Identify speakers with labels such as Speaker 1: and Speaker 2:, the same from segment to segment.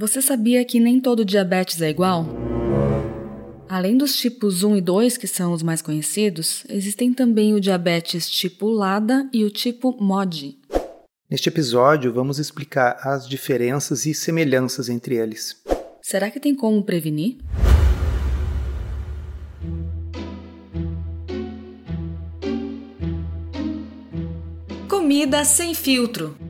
Speaker 1: Você sabia que nem todo diabetes é igual? Além dos tipos 1 e 2, que são os mais conhecidos, existem também o diabetes tipo LADA e o tipo MOD.
Speaker 2: Neste episódio, vamos explicar as diferenças e semelhanças entre eles.
Speaker 1: Será que tem como prevenir? Comida sem filtro.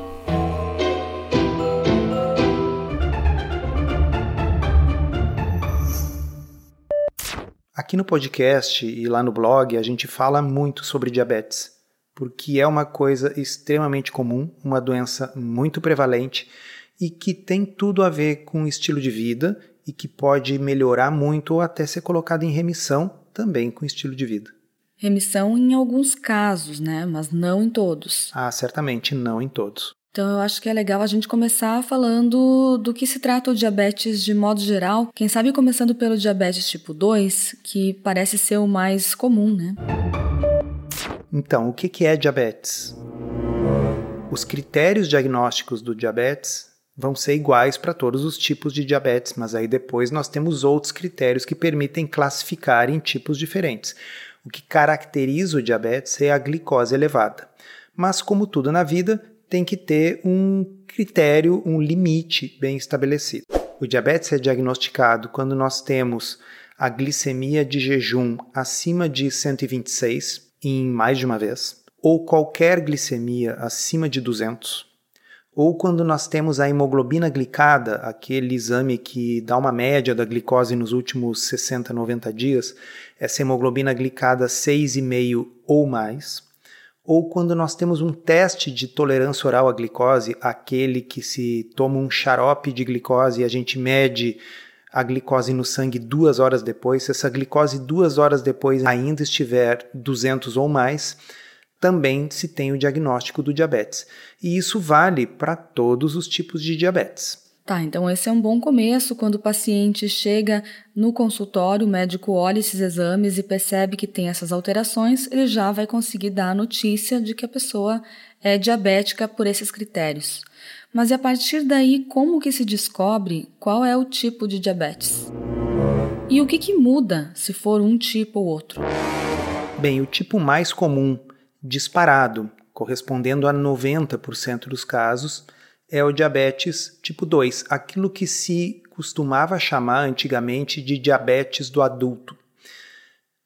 Speaker 2: Aqui no podcast e lá no blog a gente fala muito sobre diabetes, porque é uma coisa extremamente comum, uma doença muito prevalente e que tem tudo a ver com o estilo de vida e que pode melhorar muito ou até ser colocada em remissão também com o estilo de vida.
Speaker 1: Remissão em alguns casos, né? Mas não em todos.
Speaker 2: Ah, certamente não em todos.
Speaker 1: Então, eu acho que é legal a gente começar falando do que se trata o diabetes de modo geral. Quem sabe começando pelo diabetes tipo 2, que parece ser o mais comum, né?
Speaker 2: Então, o que é diabetes? Os critérios diagnósticos do diabetes vão ser iguais para todos os tipos de diabetes, mas aí depois nós temos outros critérios que permitem classificar em tipos diferentes. O que caracteriza o diabetes é a glicose elevada. Mas, como tudo na vida, tem que ter um critério, um limite bem estabelecido. O diabetes é diagnosticado quando nós temos a glicemia de jejum acima de 126 em mais de uma vez, ou qualquer glicemia acima de 200, ou quando nós temos a hemoglobina glicada, aquele exame que dá uma média da glicose nos últimos 60, 90 dias, essa hemoglobina glicada 6,5 ou mais, ou quando nós temos um teste de tolerância oral à glicose, aquele que se toma um xarope de glicose e a gente mede a glicose no sangue duas horas depois, se essa glicose duas horas depois ainda estiver 200 ou mais, também se tem o diagnóstico do diabetes. E isso vale para todos os tipos de diabetes.
Speaker 1: Tá, então esse é um bom começo quando o paciente chega no consultório, o médico olha esses exames e percebe que tem essas alterações, ele já vai conseguir dar a notícia de que a pessoa é diabética por esses critérios. Mas e a partir daí, como que se descobre qual é o tipo de diabetes? E o que, que muda se for um tipo ou outro?
Speaker 2: Bem, o tipo mais comum, disparado, correspondendo a 90% dos casos, é o diabetes tipo 2, aquilo que se costumava chamar antigamente de diabetes do adulto.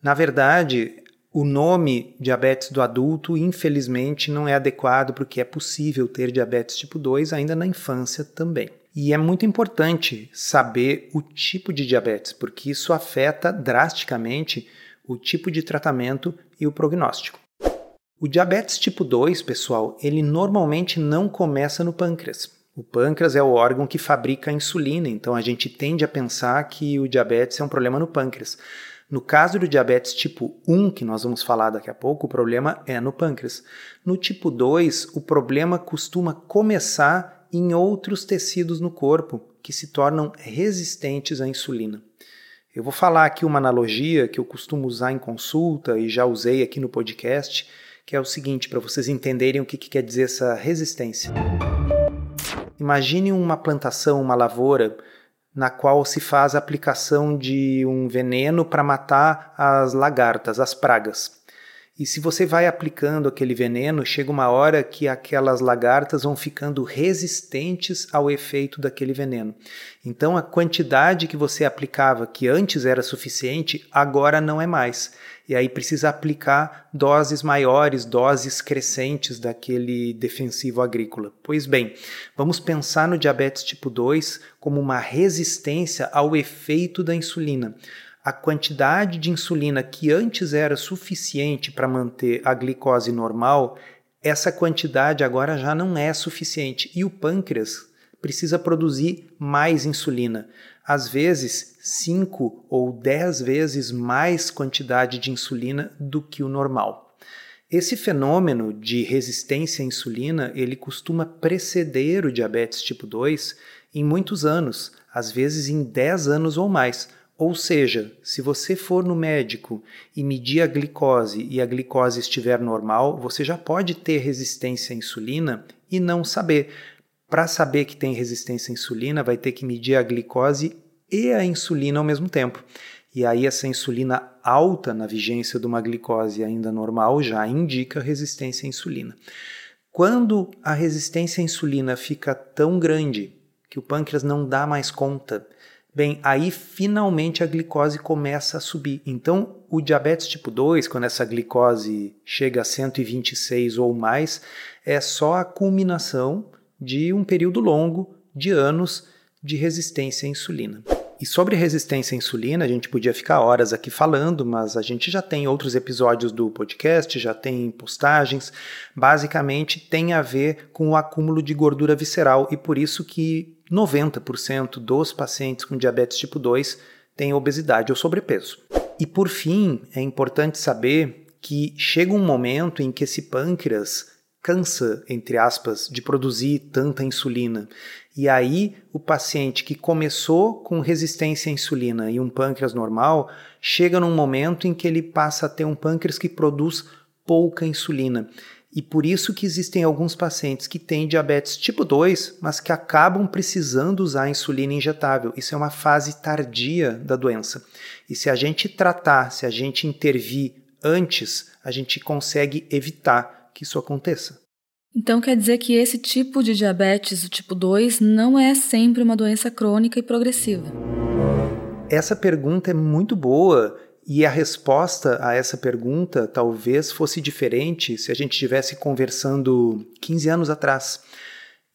Speaker 2: Na verdade, o nome diabetes do adulto, infelizmente, não é adequado porque é possível ter diabetes tipo 2 ainda na infância também. E é muito importante saber o tipo de diabetes, porque isso afeta drasticamente o tipo de tratamento e o prognóstico. O diabetes tipo 2, pessoal, ele normalmente não começa no pâncreas. O pâncreas é o órgão que fabrica a insulina, então a gente tende a pensar que o diabetes é um problema no pâncreas. No caso do diabetes tipo 1, que nós vamos falar daqui a pouco, o problema é no pâncreas. No tipo 2, o problema costuma começar em outros tecidos no corpo que se tornam resistentes à insulina. Eu vou falar aqui uma analogia que eu costumo usar em consulta e já usei aqui no podcast que é o seguinte, para vocês entenderem o que, que quer dizer essa resistência. Imagine uma plantação, uma lavoura, na qual se faz a aplicação de um veneno para matar as lagartas, as pragas. E se você vai aplicando aquele veneno, chega uma hora que aquelas lagartas vão ficando resistentes ao efeito daquele veneno. Então a quantidade que você aplicava, que antes era suficiente, agora não é mais. E aí precisa aplicar doses maiores, doses crescentes daquele defensivo agrícola. Pois bem, vamos pensar no diabetes tipo 2 como uma resistência ao efeito da insulina a quantidade de insulina que antes era suficiente para manter a glicose normal, essa quantidade agora já não é suficiente e o pâncreas precisa produzir mais insulina. às vezes 5 ou 10 vezes mais quantidade de insulina do que o normal. Esse fenômeno de resistência à insulina, ele costuma preceder o diabetes tipo 2 em muitos anos, às vezes em 10 anos ou mais. Ou seja, se você for no médico e medir a glicose e a glicose estiver normal, você já pode ter resistência à insulina e não saber. Para saber que tem resistência à insulina, vai ter que medir a glicose e a insulina ao mesmo tempo. E aí, essa insulina alta na vigência de uma glicose ainda normal já indica resistência à insulina. Quando a resistência à insulina fica tão grande que o pâncreas não dá mais conta Bem, aí finalmente a glicose começa a subir. Então, o diabetes tipo 2, quando essa glicose chega a 126 ou mais, é só a culminação de um período longo de anos de resistência à insulina. E sobre resistência à insulina, a gente podia ficar horas aqui falando, mas a gente já tem outros episódios do podcast, já tem postagens. Basicamente, tem a ver com o acúmulo de gordura visceral e por isso que 90% dos pacientes com diabetes tipo 2 têm obesidade ou sobrepeso. E por fim, é importante saber que chega um momento em que esse pâncreas cansa, entre aspas, de produzir tanta insulina. E aí, o paciente que começou com resistência à insulina e um pâncreas normal, chega num momento em que ele passa a ter um pâncreas que produz pouca insulina. E por isso que existem alguns pacientes que têm diabetes tipo 2, mas que acabam precisando usar insulina injetável. Isso é uma fase tardia da doença. E se a gente tratar, se a gente intervir antes, a gente consegue evitar que isso aconteça.
Speaker 1: Então quer dizer que esse tipo de diabetes, o tipo 2, não é sempre uma doença crônica e progressiva?
Speaker 2: Essa pergunta é muito boa e a resposta a essa pergunta talvez fosse diferente se a gente estivesse conversando 15 anos atrás.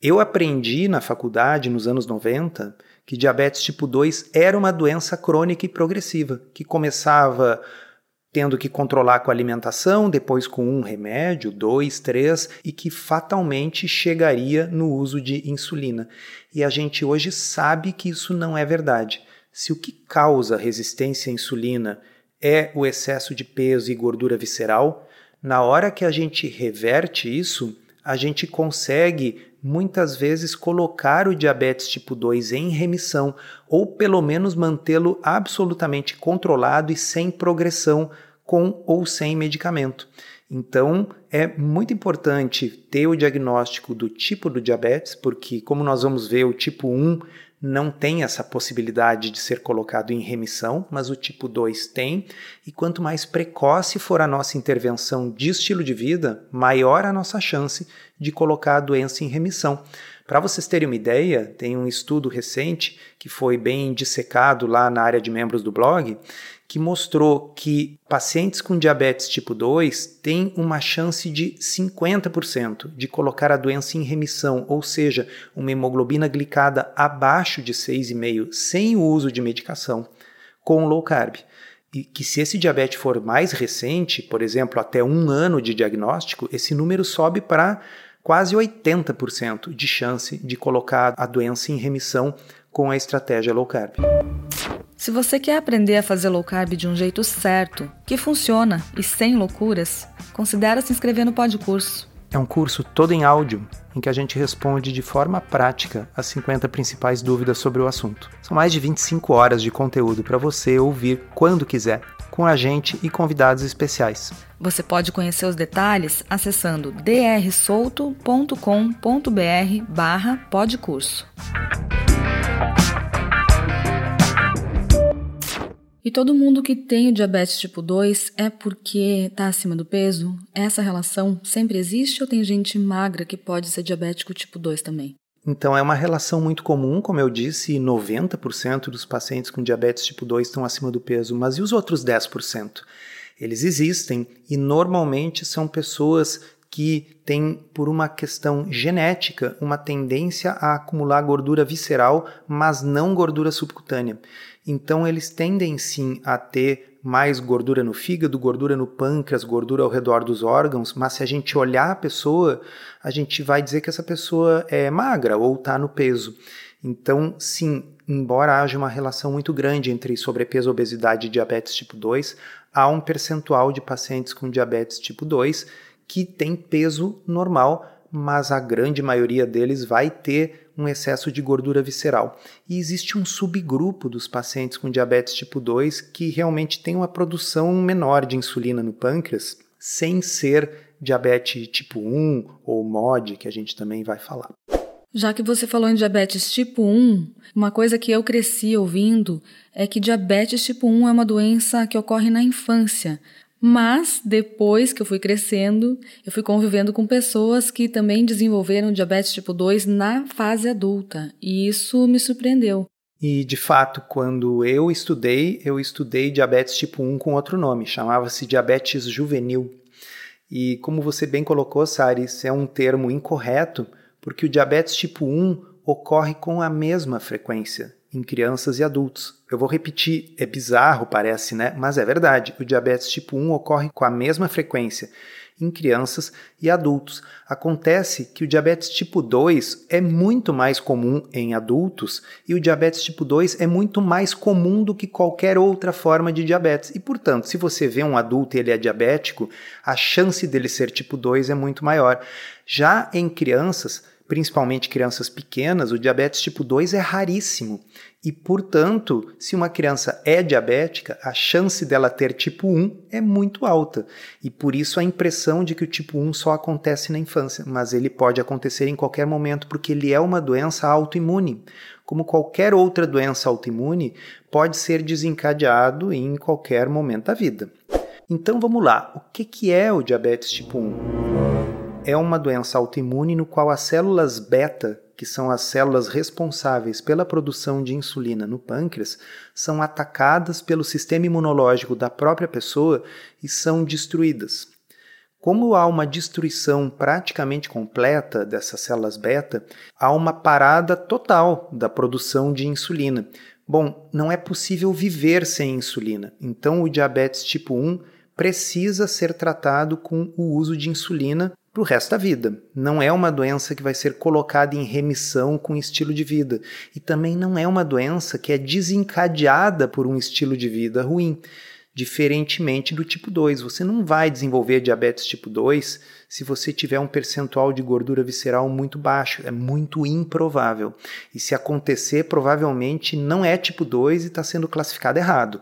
Speaker 2: Eu aprendi na faculdade, nos anos 90, que diabetes tipo 2 era uma doença crônica e progressiva, que começava tendo que controlar com alimentação, depois com um remédio, dois, três, e que fatalmente chegaria no uso de insulina. E a gente hoje sabe que isso não é verdade. Se o que causa resistência à insulina é o excesso de peso e gordura visceral. Na hora que a gente reverte isso, a gente consegue muitas vezes colocar o diabetes tipo 2 em remissão ou pelo menos mantê-lo absolutamente controlado e sem progressão com ou sem medicamento. Então, é muito importante ter o diagnóstico do tipo do diabetes, porque, como nós vamos ver, o tipo 1 não tem essa possibilidade de ser colocado em remissão, mas o tipo 2 tem, e quanto mais precoce for a nossa intervenção de estilo de vida, maior a nossa chance de colocar a doença em remissão. Para vocês terem uma ideia, tem um estudo recente que foi bem dissecado lá na área de membros do blog, que mostrou que pacientes com diabetes tipo 2 têm uma chance de 50% de colocar a doença em remissão, ou seja, uma hemoglobina glicada abaixo de 6,5 sem o uso de medicação com low carb. E que se esse diabetes for mais recente, por exemplo, até um ano de diagnóstico, esse número sobe para quase 80% de chance de colocar a doença em remissão com a estratégia low carb.
Speaker 1: Se você quer aprender a fazer low carb de um jeito certo, que funciona e sem loucuras, considere se inscrever no Podcurso.
Speaker 2: É um curso todo em áudio em que a gente responde de forma prática as 50 principais dúvidas sobre o assunto. São mais de 25 horas de conteúdo para você ouvir quando quiser, com a gente e convidados especiais.
Speaker 1: Você pode conhecer os detalhes acessando drsolto.com.br E todo mundo que tem o diabetes tipo 2 é porque está acima do peso? Essa relação sempre existe ou tem gente magra que pode ser diabético tipo 2 também?
Speaker 2: Então é uma relação muito comum, como eu disse, 90% dos pacientes com diabetes tipo 2 estão acima do peso, mas e os outros 10%? Eles existem e normalmente são pessoas que têm, por uma questão genética, uma tendência a acumular gordura visceral, mas não gordura subcutânea. Então, eles tendem sim a ter mais gordura no fígado, gordura no pâncreas, gordura ao redor dos órgãos, mas se a gente olhar a pessoa, a gente vai dizer que essa pessoa é magra ou está no peso. Então, sim, embora haja uma relação muito grande entre sobrepeso, obesidade e diabetes tipo 2, há um percentual de pacientes com diabetes tipo 2 que tem peso normal, mas a grande maioria deles vai ter um excesso de gordura visceral. E existe um subgrupo dos pacientes com diabetes tipo 2 que realmente tem uma produção menor de insulina no pâncreas, sem ser diabetes tipo 1 ou MOD, que a gente também vai falar.
Speaker 1: Já que você falou em diabetes tipo 1, uma coisa que eu cresci ouvindo é que diabetes tipo 1 é uma doença que ocorre na infância. Mas depois que eu fui crescendo, eu fui convivendo com pessoas que também desenvolveram diabetes tipo 2 na fase adulta, e isso me surpreendeu.
Speaker 2: E de fato, quando eu estudei, eu estudei diabetes tipo 1 com outro nome, chamava-se diabetes juvenil. E como você bem colocou, Sari, isso é um termo incorreto, porque o diabetes tipo 1 ocorre com a mesma frequência em crianças e adultos. Eu vou repetir, é bizarro, parece, né? Mas é verdade. O diabetes tipo 1 ocorre com a mesma frequência em crianças e adultos. Acontece que o diabetes tipo 2 é muito mais comum em adultos e o diabetes tipo 2 é muito mais comum do que qualquer outra forma de diabetes. E, portanto, se você vê um adulto e ele é diabético, a chance dele ser tipo 2 é muito maior. Já em crianças, principalmente crianças pequenas, o diabetes tipo 2 é raríssimo. E, portanto, se uma criança é diabética, a chance dela ter tipo 1 é muito alta. E por isso a impressão de que o tipo 1 só acontece na infância, mas ele pode acontecer em qualquer momento porque ele é uma doença autoimune. Como qualquer outra doença autoimune, pode ser desencadeado em qualquer momento da vida. Então vamos lá, o que é o diabetes tipo 1? É uma doença autoimune no qual as células beta, que são as células responsáveis pela produção de insulina no pâncreas, são atacadas pelo sistema imunológico da própria pessoa e são destruídas. Como há uma destruição praticamente completa dessas células beta, há uma parada total da produção de insulina. Bom, não é possível viver sem insulina, então o diabetes tipo 1 precisa ser tratado com o uso de insulina para o resto da vida. Não é uma doença que vai ser colocada em remissão com estilo de vida. E também não é uma doença que é desencadeada por um estilo de vida ruim. Diferentemente do tipo 2, você não vai desenvolver diabetes tipo 2 se você tiver um percentual de gordura visceral muito baixo. É muito improvável. E se acontecer, provavelmente não é tipo 2 e está sendo classificado errado.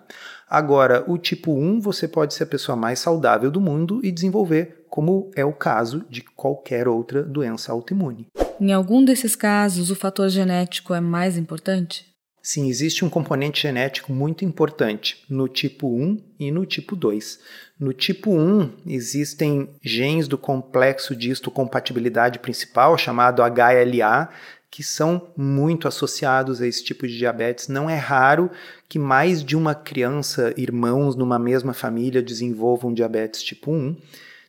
Speaker 2: Agora, o tipo 1, você pode ser a pessoa mais saudável do mundo e desenvolver, como é o caso de qualquer outra doença autoimune.
Speaker 1: Em algum desses casos, o fator genético é mais importante?
Speaker 2: Sim, existe um componente genético muito importante no tipo 1 e no tipo 2. No tipo 1, existem genes do complexo de histocompatibilidade principal, chamado HLA, que são muito associados a esse tipo de diabetes. Não é raro que mais de uma criança, irmãos numa mesma família desenvolvam diabetes tipo 1.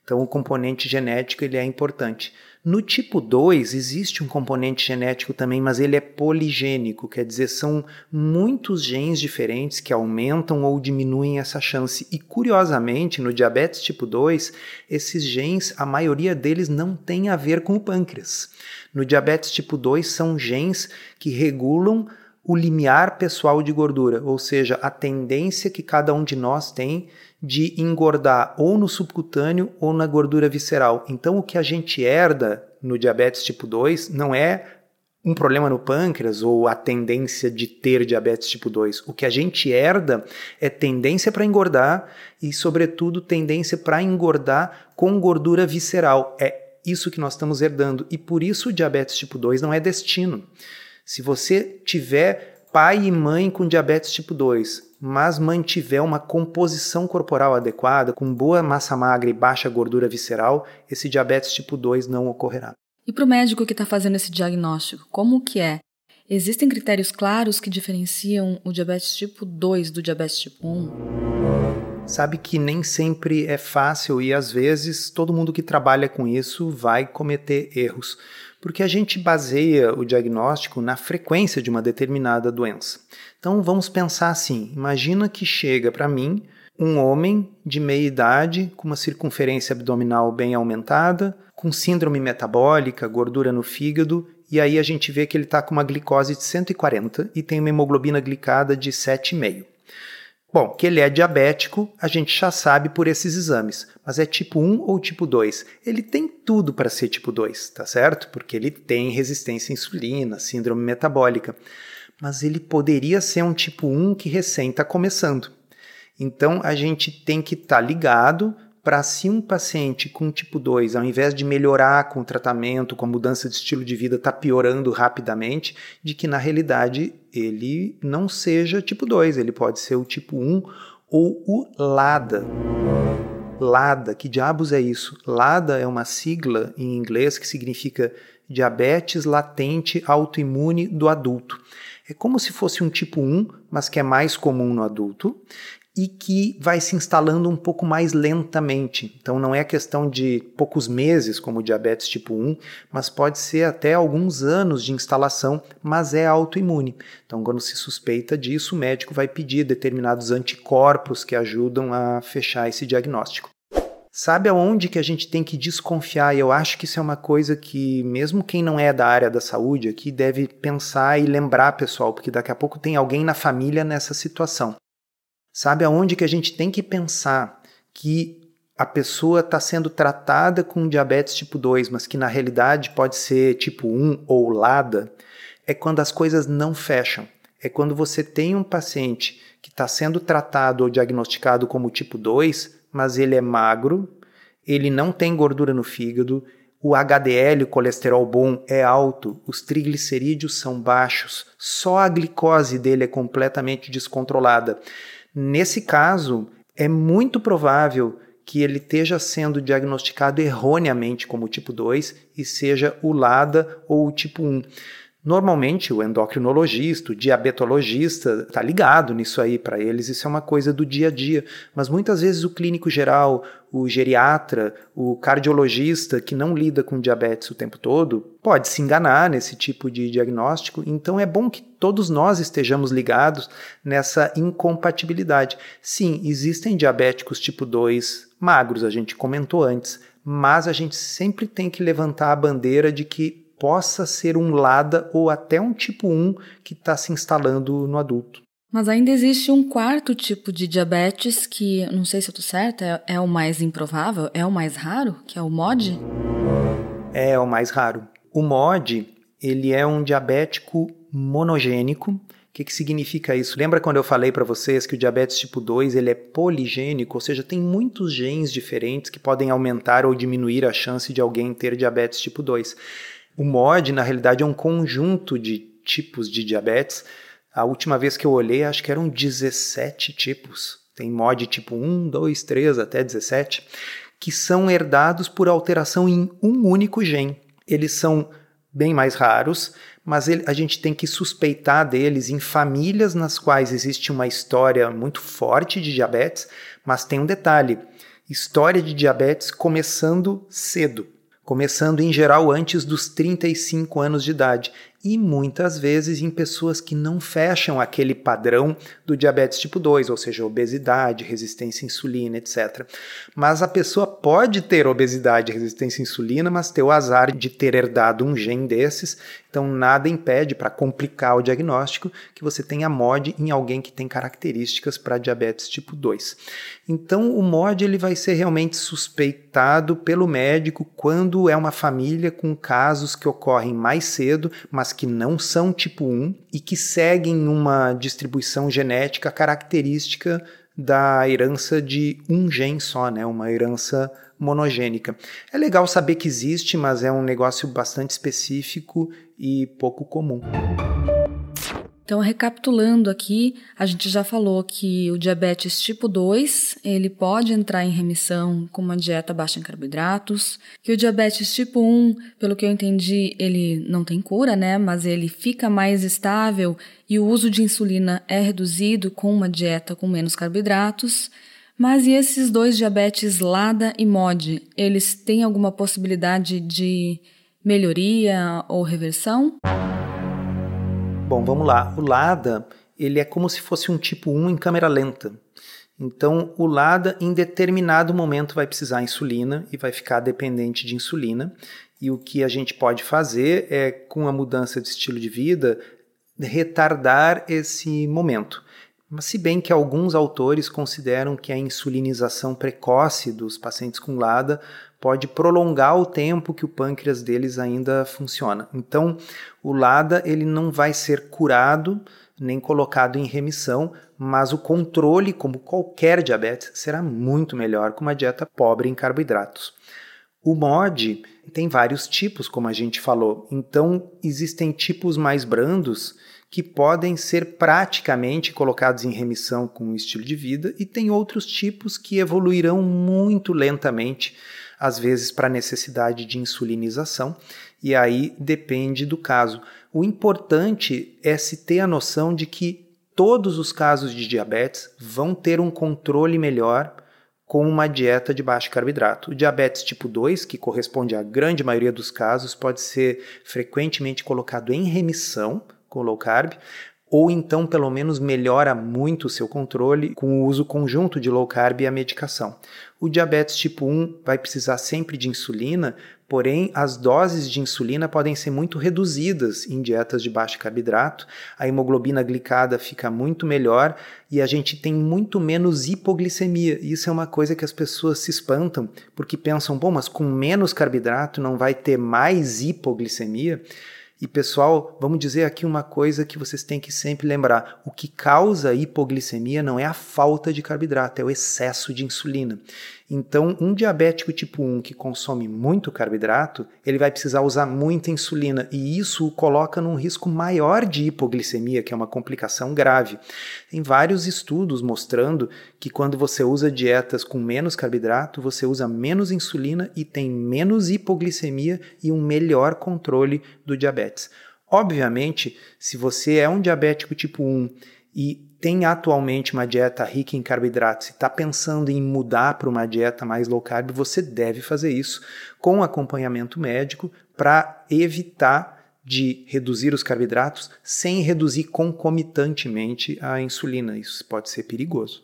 Speaker 2: Então o componente genético ele é importante. No tipo 2 existe um componente genético também, mas ele é poligênico, quer dizer, são muitos genes diferentes que aumentam ou diminuem essa chance. E curiosamente, no diabetes tipo 2, esses genes, a maioria deles não tem a ver com o pâncreas. No diabetes tipo 2 são genes que regulam o limiar pessoal de gordura, ou seja, a tendência que cada um de nós tem de engordar ou no subcutâneo ou na gordura visceral. Então, o que a gente herda no diabetes tipo 2 não é um problema no pâncreas ou a tendência de ter diabetes tipo 2. O que a gente herda é tendência para engordar e, sobretudo, tendência para engordar com gordura visceral. É isso que nós estamos herdando e por isso o diabetes tipo 2 não é destino. Se você tiver pai e mãe com diabetes tipo 2, mas mantiver uma composição corporal adequada, com boa massa magra e baixa gordura visceral, esse diabetes tipo 2 não ocorrerá.
Speaker 1: E para o médico que está fazendo esse diagnóstico, como que é? Existem critérios claros que diferenciam o diabetes tipo 2 do diabetes tipo 1?
Speaker 2: Sabe que nem sempre é fácil e às vezes todo mundo que trabalha com isso vai cometer erros, porque a gente baseia o diagnóstico na frequência de uma determinada doença. Então vamos pensar assim: imagina que chega para mim um homem de meia idade com uma circunferência abdominal bem aumentada, com síndrome metabólica, gordura no fígado e aí a gente vê que ele está com uma glicose de 140 e tem uma hemoglobina glicada de 7,5. Bom, que ele é diabético, a gente já sabe por esses exames, mas é tipo 1 ou tipo 2? Ele tem tudo para ser tipo 2, tá certo? Porque ele tem resistência à insulina, síndrome metabólica. Mas ele poderia ser um tipo 1 que recém está começando. Então a gente tem que estar tá ligado para se um paciente com tipo 2, ao invés de melhorar com o tratamento, com a mudança de estilo de vida, está piorando rapidamente, de que na realidade ele não seja tipo 2, ele pode ser o tipo 1 ou o LADA. LADA, que diabos é isso? LADA é uma sigla em inglês que significa diabetes latente autoimune do adulto. É como se fosse um tipo 1, mas que é mais comum no adulto, e que vai se instalando um pouco mais lentamente. Então não é questão de poucos meses, como diabetes tipo 1, mas pode ser até alguns anos de instalação, mas é autoimune. Então quando se suspeita disso, o médico vai pedir determinados anticorpos que ajudam a fechar esse diagnóstico. Sabe aonde que a gente tem que desconfiar? E eu acho que isso é uma coisa que, mesmo quem não é da área da saúde aqui, deve pensar e lembrar, pessoal, porque daqui a pouco tem alguém na família nessa situação. Sabe aonde que a gente tem que pensar que a pessoa está sendo tratada com diabetes tipo 2, mas que na realidade pode ser tipo 1 ou LADA? É quando as coisas não fecham. É quando você tem um paciente que está sendo tratado ou diagnosticado como tipo 2, mas ele é magro, ele não tem gordura no fígado, o HDL, o colesterol bom, é alto, os triglicerídeos são baixos, só a glicose dele é completamente descontrolada. Nesse caso, é muito provável que ele esteja sendo diagnosticado erroneamente como tipo 2 e seja o LADA ou o tipo 1. Normalmente, o endocrinologista, o diabetologista está ligado nisso aí, para eles isso é uma coisa do dia a dia. Mas muitas vezes o clínico geral, o geriatra, o cardiologista que não lida com diabetes o tempo todo, pode se enganar nesse tipo de diagnóstico. Então é bom que todos nós estejamos ligados nessa incompatibilidade. Sim, existem diabéticos tipo 2 magros, a gente comentou antes, mas a gente sempre tem que levantar a bandeira de que possa ser um LADA ou até um tipo 1 que está se instalando no adulto.
Speaker 1: Mas ainda existe um quarto tipo de diabetes que, não sei se eu estou certa, é, é, o mais improvável, é o mais raro, que é o MOD?
Speaker 2: É, é o mais raro. O MOD, ele é um diabético monogênico. O que, que significa isso? Lembra quando eu falei para vocês que o diabetes tipo 2 ele é poligênico, ou seja, tem muitos genes diferentes que podem aumentar ou diminuir a chance de alguém ter diabetes tipo 2. O MOD, na realidade, é um conjunto de tipos de diabetes. A última vez que eu olhei, acho que eram 17 tipos. Tem MOD tipo 1, 2, 3, até 17, que são herdados por alteração em um único gene. Eles são bem mais raros, mas ele, a gente tem que suspeitar deles em famílias nas quais existe uma história muito forte de diabetes, mas tem um detalhe: história de diabetes começando cedo começando em geral antes dos 35 anos de idade e muitas vezes em pessoas que não fecham aquele padrão do diabetes tipo 2, ou seja, obesidade, resistência à insulina, etc. Mas a pessoa pode ter obesidade resistência à insulina, mas ter o azar de ter herdado um gene desses, então nada impede para complicar o diagnóstico que você tenha MOD em alguém que tem características para diabetes tipo 2. Então o MOD ele vai ser realmente suspeitado pelo médico quando é uma família com casos que ocorrem mais cedo, mas que não são tipo 1 e que seguem uma distribuição genética característica da herança de um gene só, né? uma herança monogênica. É legal saber que existe, mas é um negócio bastante específico e pouco comum.
Speaker 1: Então, recapitulando aqui, a gente já falou que o diabetes tipo 2, ele pode entrar em remissão com uma dieta baixa em carboidratos, que o diabetes tipo 1, pelo que eu entendi, ele não tem cura, né, mas ele fica mais estável e o uso de insulina é reduzido com uma dieta com menos carboidratos. Mas e esses dois diabetes LADA e MOD, eles têm alguma possibilidade de melhoria ou reversão?
Speaker 2: Bom, vamos lá. O LADA, ele é como se fosse um tipo 1 em câmera lenta. Então, o LADA, em determinado momento, vai precisar de insulina e vai ficar dependente de insulina. E o que a gente pode fazer é, com a mudança de estilo de vida, retardar esse momento. Mas se bem que alguns autores consideram que a insulinização precoce dos pacientes com LADA pode prolongar o tempo que o pâncreas deles ainda funciona. Então, o LADA ele não vai ser curado nem colocado em remissão, mas o controle, como qualquer diabetes, será muito melhor com uma dieta pobre em carboidratos. O MOD tem vários tipos, como a gente falou. Então, existem tipos mais brandos que podem ser praticamente colocados em remissão com o estilo de vida, e tem outros tipos que evoluirão muito lentamente, às vezes para necessidade de insulinização, e aí depende do caso. O importante é se ter a noção de que todos os casos de diabetes vão ter um controle melhor com uma dieta de baixo carboidrato. O diabetes tipo 2, que corresponde à grande maioria dos casos, pode ser frequentemente colocado em remissão com low carb, ou então pelo menos melhora muito o seu controle com o uso conjunto de low carb e a medicação. O diabetes tipo 1 vai precisar sempre de insulina, porém as doses de insulina podem ser muito reduzidas em dietas de baixo carboidrato, a hemoglobina glicada fica muito melhor e a gente tem muito menos hipoglicemia. Isso é uma coisa que as pessoas se espantam, porque pensam, bom, mas com menos carboidrato não vai ter mais hipoglicemia? E pessoal, vamos dizer aqui uma coisa que vocês têm que sempre lembrar: o que causa hipoglicemia não é a falta de carboidrato, é o excesso de insulina. Então, um diabético tipo 1 que consome muito carboidrato, ele vai precisar usar muita insulina e isso o coloca num risco maior de hipoglicemia, que é uma complicação grave. Tem vários estudos mostrando que quando você usa dietas com menos carboidrato, você usa menos insulina e tem menos hipoglicemia e um melhor controle do diabetes. Obviamente, se você é um diabético tipo 1 e tem atualmente uma dieta rica em carboidratos e está pensando em mudar para uma dieta mais low carb, você deve fazer isso com acompanhamento médico para evitar de reduzir os carboidratos sem reduzir concomitantemente a insulina. Isso pode ser perigoso.